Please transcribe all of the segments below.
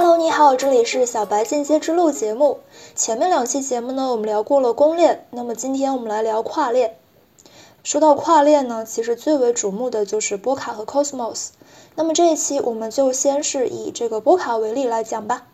Hello，你好，这里是小白进阶之路节目。前面两期节目呢，我们聊过了公链，那么今天我们来聊跨链。说到跨链呢，其实最为瞩目的就是波卡和 Cosmos。那么这一期我们就先是以这个波卡为例来讲吧。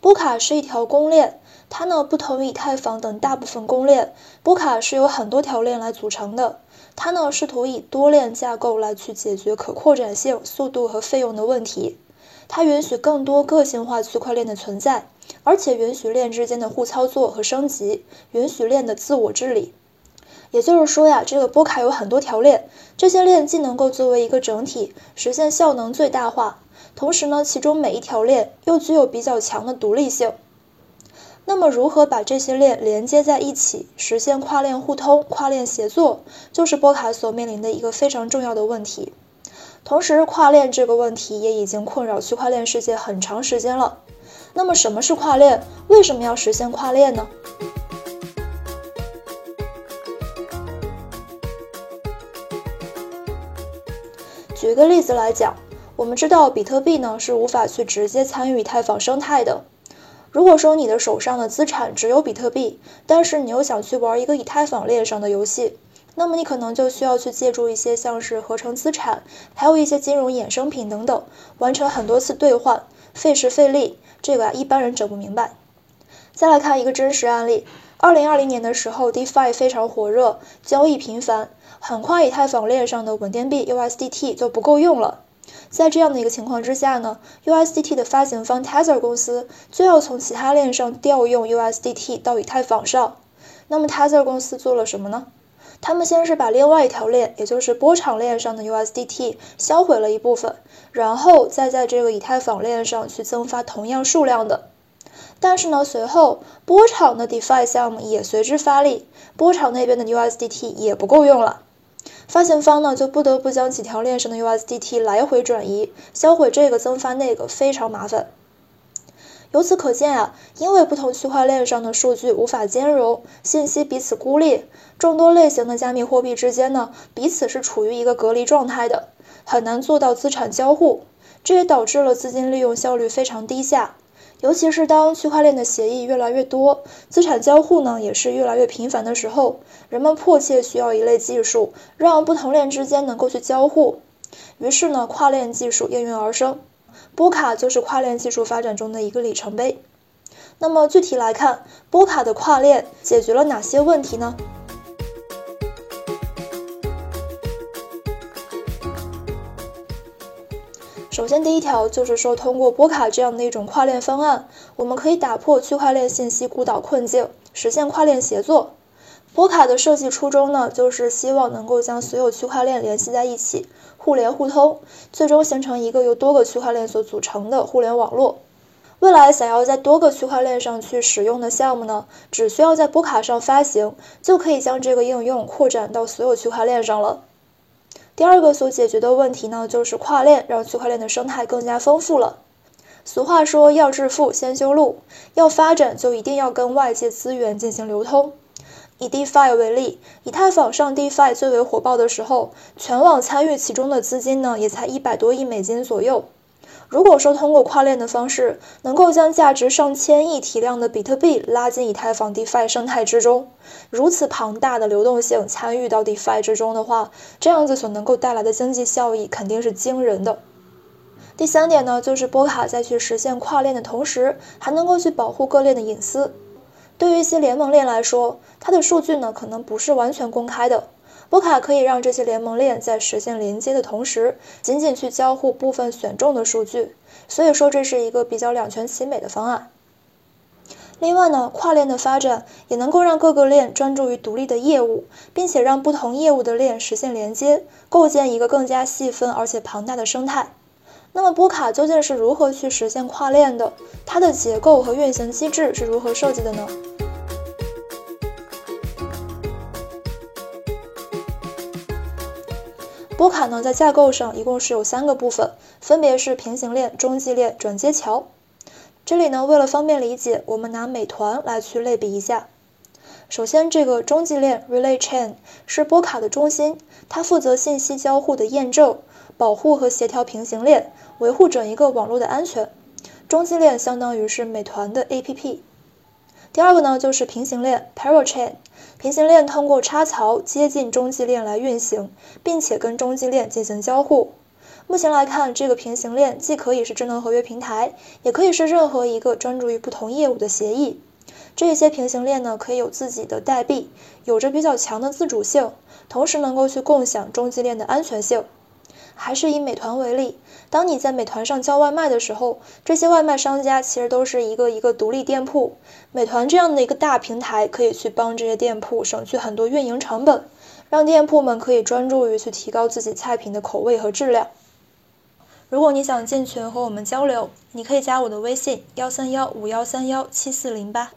波卡是一条公链，它呢不同于以太坊等大部分公链，波卡是由很多条链来组成的。它呢试图以多链架构来去解决可扩展性、速度和费用的问题。它允许更多个性化区块链的存在，而且允许链之间的互操作和升级，允许链的自我治理。也就是说呀，这个波卡有很多条链，这些链既能够作为一个整体实现效能最大化，同时呢，其中每一条链又具有比较强的独立性。那么，如何把这些链连接在一起，实现跨链互通、跨链协作，就是波卡所面临的一个非常重要的问题。同时，跨链这个问题也已经困扰区块链世界很长时间了。那么，什么是跨链？为什么要实现跨链呢？举个例子来讲，我们知道比特币呢是无法去直接参与以太坊生态的。如果说你的手上的资产只有比特币，但是你又想去玩一个以太坊链上的游戏。那么你可能就需要去借助一些像是合成资产，还有一些金融衍生品等等，完成很多次兑换，费时费力，这个啊一般人整不明白。再来看一个真实案例，二零二零年的时候，DeFi 非常火热，交易频繁，很快以太坊链上的稳定币 USDT 就不够用了。在这样的一个情况之下呢，USDT 的发行方 Tether 公司就要从其他链上调用 USDT 到以太坊上。那么 Tether 公司做了什么呢？他们先是把另外一条链，也就是波场链上的 USDT 销毁了一部分，然后再在这个以太坊链上去增发同样数量的。但是呢，随后波场的 DeFi 项目也随之发力，波场那边的 USDT 也不够用了，发行方呢就不得不将几条链上的 USDT 来回转移，销毁这个增发那个，非常麻烦。由此可见啊，因为不同区块链上的数据无法兼容，信息彼此孤立，众多类型的加密货币之间呢，彼此是处于一个隔离状态的，很难做到资产交互。这也导致了资金利用效率非常低下。尤其是当区块链的协议越来越多，资产交互呢也是越来越频繁的时候，人们迫切需要一类技术，让不同链之间能够去交互。于是呢，跨链技术应运而生。波卡就是跨链技术发展中的一个里程碑。那么具体来看，波卡的跨链解决了哪些问题呢？首先，第一条就是说，通过波卡这样的一种跨链方案，我们可以打破区块链信息孤岛困境，实现跨链协作。波卡的设计初衷呢，就是希望能够将所有区块链联系在一起。互联互通，最终形成一个由多个区块链所组成的互联网络。未来想要在多个区块链上去使用的项目呢，只需要在波卡上发行，就可以将这个应用扩展到所有区块链上了。第二个所解决的问题呢，就是跨链让区块链的生态更加丰富了。俗话说，要致富先修路，要发展就一定要跟外界资源进行流通。以 DeFi 为例，以太坊上 DeFi 最为火爆的时候，全网参与其中的资金呢，也才一百多亿美金左右。如果说通过跨链的方式，能够将价值上千亿体量的比特币拉进以太坊 DeFi 生态之中，如此庞大的流动性参与到 DeFi 之中的话，这样子所能够带来的经济效益肯定是惊人的。第三点呢，就是波卡在去实现跨链的同时，还能够去保护各链的隐私。对于一些联盟链来说，它的数据呢可能不是完全公开的。波卡可以让这些联盟链在实现连接的同时，仅仅去交互部分选中的数据。所以说这是一个比较两全其美的方案。另外呢，跨链的发展也能够让各个链专注于独立的业务，并且让不同业务的链实现连接，构建一个更加细分而且庞大的生态。那么波卡究竟是如何去实现跨链的？它的结构和运行机制是如何设计的呢？波卡呢，在架构上一共是有三个部分，分别是平行链、中继链、转接桥。这里呢，为了方便理解，我们拿美团来去类比一下。首先，这个中继链 （Relay Chain） 是波卡的中心，它负责信息交互的验证。保护和协调平行链，维护整一个网络的安全。中继链相当于是美团的 APP。第二个呢就是平行链 （parachain） 平行链通过插槽接近中继链来运行，并且跟中继链进行交互。目前来看，这个平行链既可以是智能合约平台，也可以是任何一个专注于不同业务的协议。这些平行链呢，可以有自己的代币，有着比较强的自主性，同时能够去共享中继链的安全性。还是以美团为例，当你在美团上叫外卖的时候，这些外卖商家其实都是一个一个独立店铺。美团这样的一个大平台，可以去帮这些店铺省去很多运营成本，让店铺们可以专注于去提高自己菜品的口味和质量。如果你想进群和我们交流，你可以加我的微信幺三幺五幺三幺七四零八。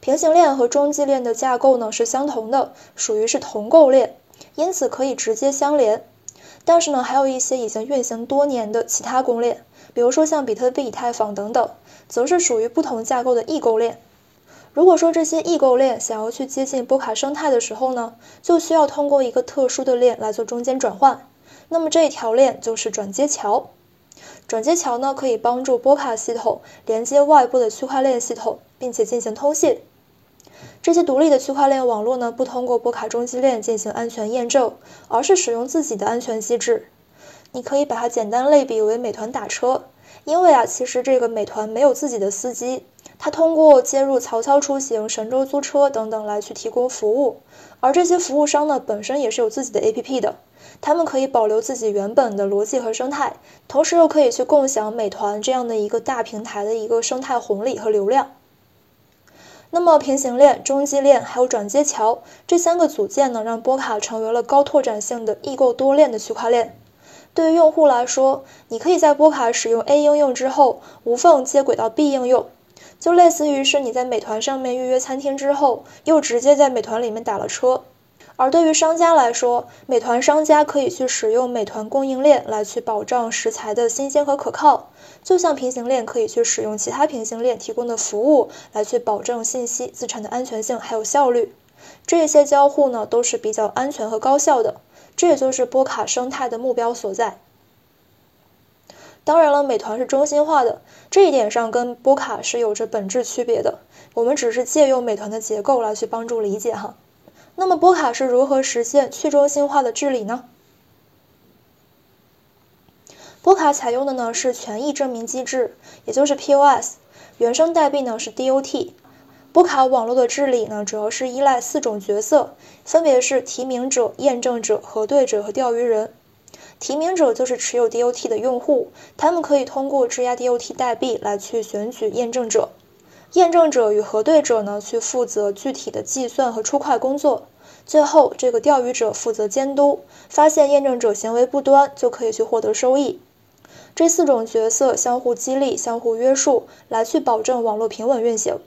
平行链和中继链的架构呢是相同的，属于是同构链，因此可以直接相连。但是呢，还有一些已经运行多年的其他公链，比如说像比特币、以太坊等等，则是属于不同架构的异构链。如果说这些异构链想要去接近波卡生态的时候呢，就需要通过一个特殊的链来做中间转换。那么这一条链就是转接桥，转接桥呢可以帮助波卡系统连接外部的区块链系统，并且进行通信。这些独立的区块链网络呢不通过波卡中继链进行安全验证，而是使用自己的安全机制。你可以把它简单类比为美团打车，因为啊其实这个美团没有自己的司机，它通过接入曹操出行、神州租车等等来去提供服务，而这些服务商呢本身也是有自己的 APP 的。他们可以保留自己原本的逻辑和生态，同时又可以去共享美团这样的一个大平台的一个生态红利和流量。那么平行链、中继链还有转接桥这三个组件呢，让波卡成为了高拓展性的异构多链的区块链。对于用户来说，你可以在波卡使用 A 应用之后，无缝接轨到 B 应用，就类似于是你在美团上面预约餐厅之后，又直接在美团里面打了车。而对于商家来说，美团商家可以去使用美团供应链来去保障食材的新鲜和可靠，就像平行链可以去使用其他平行链提供的服务来去保证信息资产的安全性还有效率。这些交互呢都是比较安全和高效的，这也就是波卡生态的目标所在。当然了，美团是中心化的，这一点上跟波卡是有着本质区别的。我们只是借用美团的结构来去帮助理解哈。那么波卡是如何实现去中心化的治理呢？波卡采用的呢是权益证明机制，也就是 POS，原生代币呢是 DOT。波卡网络的治理呢主要是依赖四种角色，分别是提名者、验证者、核对者和钓鱼人。提名者就是持有 DOT 的用户，他们可以通过质押 DOT 代币来去选举验证者。验证者与核对者呢，去负责具体的计算和出块工作。最后，这个钓鱼者负责监督，发现验证者行为不端，就可以去获得收益。这四种角色相互激励、相互约束，来去保证网络平稳运行。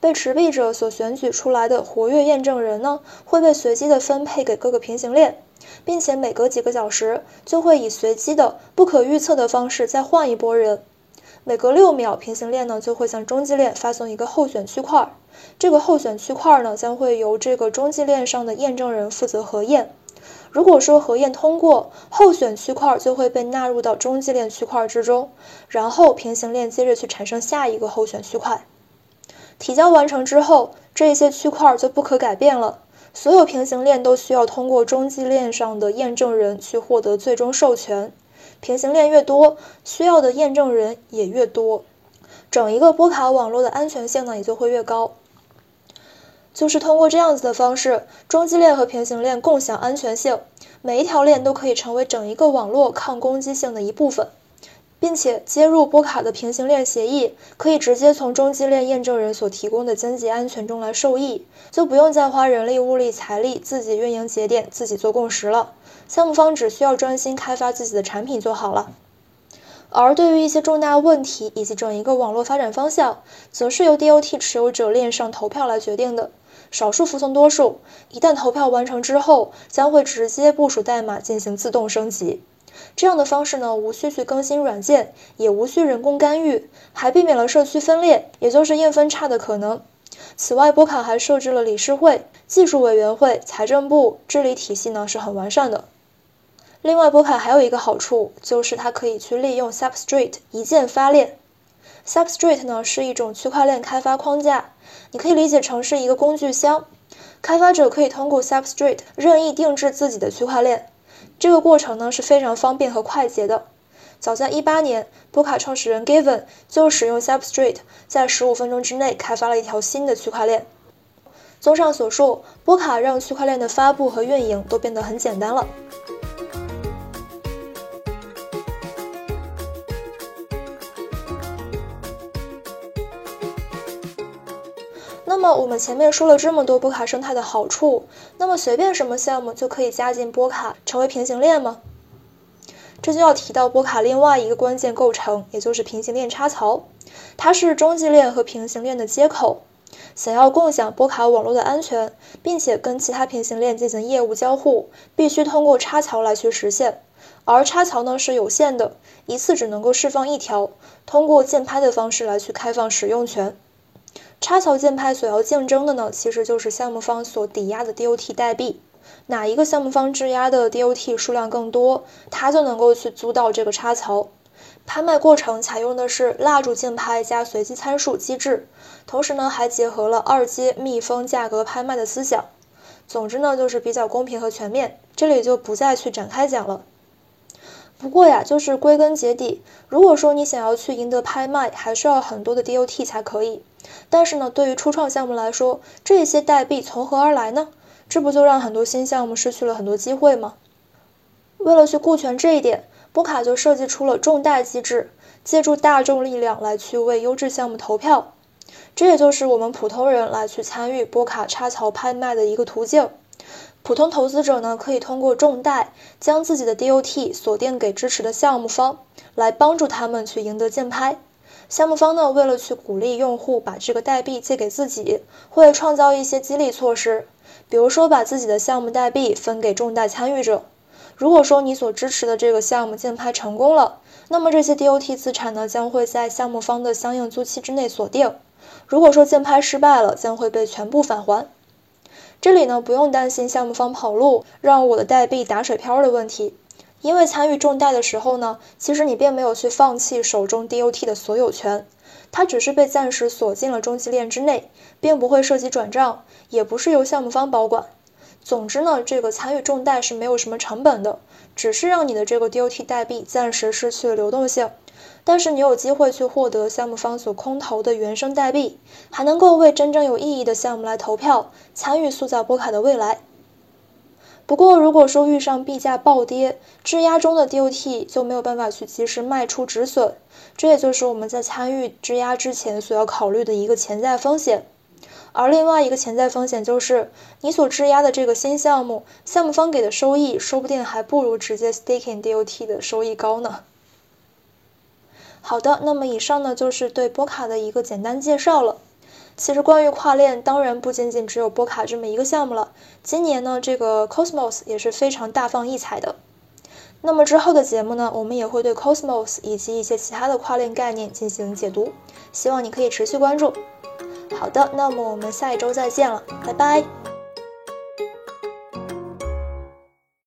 被持币者所选举出来的活跃验证人呢，会被随机的分配给各个平行链，并且每隔几个小时就会以随机的、不可预测的方式再换一波人。每隔六秒，平行链呢就会向中继链发送一个候选区块，这个候选区块呢将会由这个中继链上的验证人负责核验。如果说核验通过，候选区块就会被纳入到中继链区块之中，然后平行链接着去产生下一个候选区块。提交完成之后，这些区块就不可改变了。所有平行链都需要通过中继链上的验证人去获得最终授权。平行链越多，需要的验证人也越多，整一个波卡网络的安全性呢也就会越高。就是通过这样子的方式，中继链和平行链共享安全性，每一条链都可以成为整一个网络抗攻击性的一部分，并且接入波卡的平行链协议，可以直接从中继链验证人所提供的经济安全中来受益，就不用再花人力、物力、财力自己运营节点、自己做共识了。项目方只需要专心开发自己的产品就好了，而对于一些重大问题以及整一个网络发展方向，则是由 DOT 持有者链上投票来决定的，少数服从多数。一旦投票完成之后，将会直接部署代码进行自动升级。这样的方式呢，无需去更新软件，也无需人工干预，还避免了社区分裂，也就是硬分叉的可能。此外，波卡还设置了理事会、技术委员会、财政部，治理体系呢是很完善的。另外，波卡还有一个好处，就是它可以去利用 Substrate 一键发链。Substrate 呢是一种区块链开发框架，你可以理解成是一个工具箱。开发者可以通过 Substrate 任意定制自己的区块链，这个过程呢是非常方便和快捷的。早在一八年，波卡创始人 Given 就使用 Substrate 在十五分钟之内开发了一条新的区块链。综上所述，波卡让区块链的发布和运营都变得很简单了。那么我们前面说了这么多波卡生态的好处，那么随便什么项目就可以加进波卡成为平行链吗？这就要提到波卡另外一个关键构成，也就是平行链插槽。它是中继链和平行链的接口。想要共享波卡网络的安全，并且跟其他平行链进行业务交互，必须通过插槽来去实现。而插槽呢是有限的，一次只能够释放一条，通过竞拍的方式来去开放使用权。插槽竞拍所要竞争的呢，其实就是项目方所抵押的 DOT 代币。哪一个项目方质押的 DOT 数量更多，他就能够去租到这个插槽。拍卖过程采用的是蜡烛竞拍加随机参数机制，同时呢还结合了二阶密封价格拍卖的思想。总之呢就是比较公平和全面，这里就不再去展开讲了。不过呀，就是归根结底，如果说你想要去赢得拍卖，还需要很多的 DOT 才可以。但是呢，对于初创项目来说，这些代币从何而来呢？这不就让很多新项目失去了很多机会吗？为了去顾全这一点，波卡就设计出了众代机制，借助大众力量来去为优质项目投票。这也就是我们普通人来去参与波卡插槽拍卖的一个途径。普通投资者呢，可以通过众贷将自己的 DOT 锁定给支持的项目方，来帮助他们去赢得竞拍。项目方呢，为了去鼓励用户把这个代币借给自己，会创造一些激励措施。比如说，把自己的项目代币分给众贷参与者。如果说你所支持的这个项目竞拍成功了，那么这些 DOT 资产呢，将会在项目方的相应租期之内锁定。如果说竞拍失败了，将会被全部返还。这里呢，不用担心项目方跑路，让我的代币打水漂的问题。因为参与众代的时候呢，其实你并没有去放弃手中 DOT 的所有权。它只是被暂时锁进了中继链之内，并不会涉及转账，也不是由项目方保管。总之呢，这个参与众贷是没有什么成本的，只是让你的这个 DOT 代币暂时失去了流动性。但是你有机会去获得项目方所空投的原生代币，还能够为真正有意义的项目来投票，参与塑造波卡的未来。不过，如果说遇上币价暴跌，质押中的 DOT 就没有办法去及时卖出止损，这也就是我们在参与质押之前所要考虑的一个潜在风险。而另外一个潜在风险就是，你所质押的这个新项目，项目方给的收益说不定还不如直接 staking DOT 的收益高呢。好的，那么以上呢就是对波卡的一个简单介绍了。其实关于跨链，当然不仅仅只有波卡这么一个项目了。今年呢，这个 Cosmos 也是非常大放异彩的。那么之后的节目呢，我们也会对 Cosmos 以及一些其他的跨链概念进行解读，希望你可以持续关注。好的，那么我们下一周再见了，拜拜。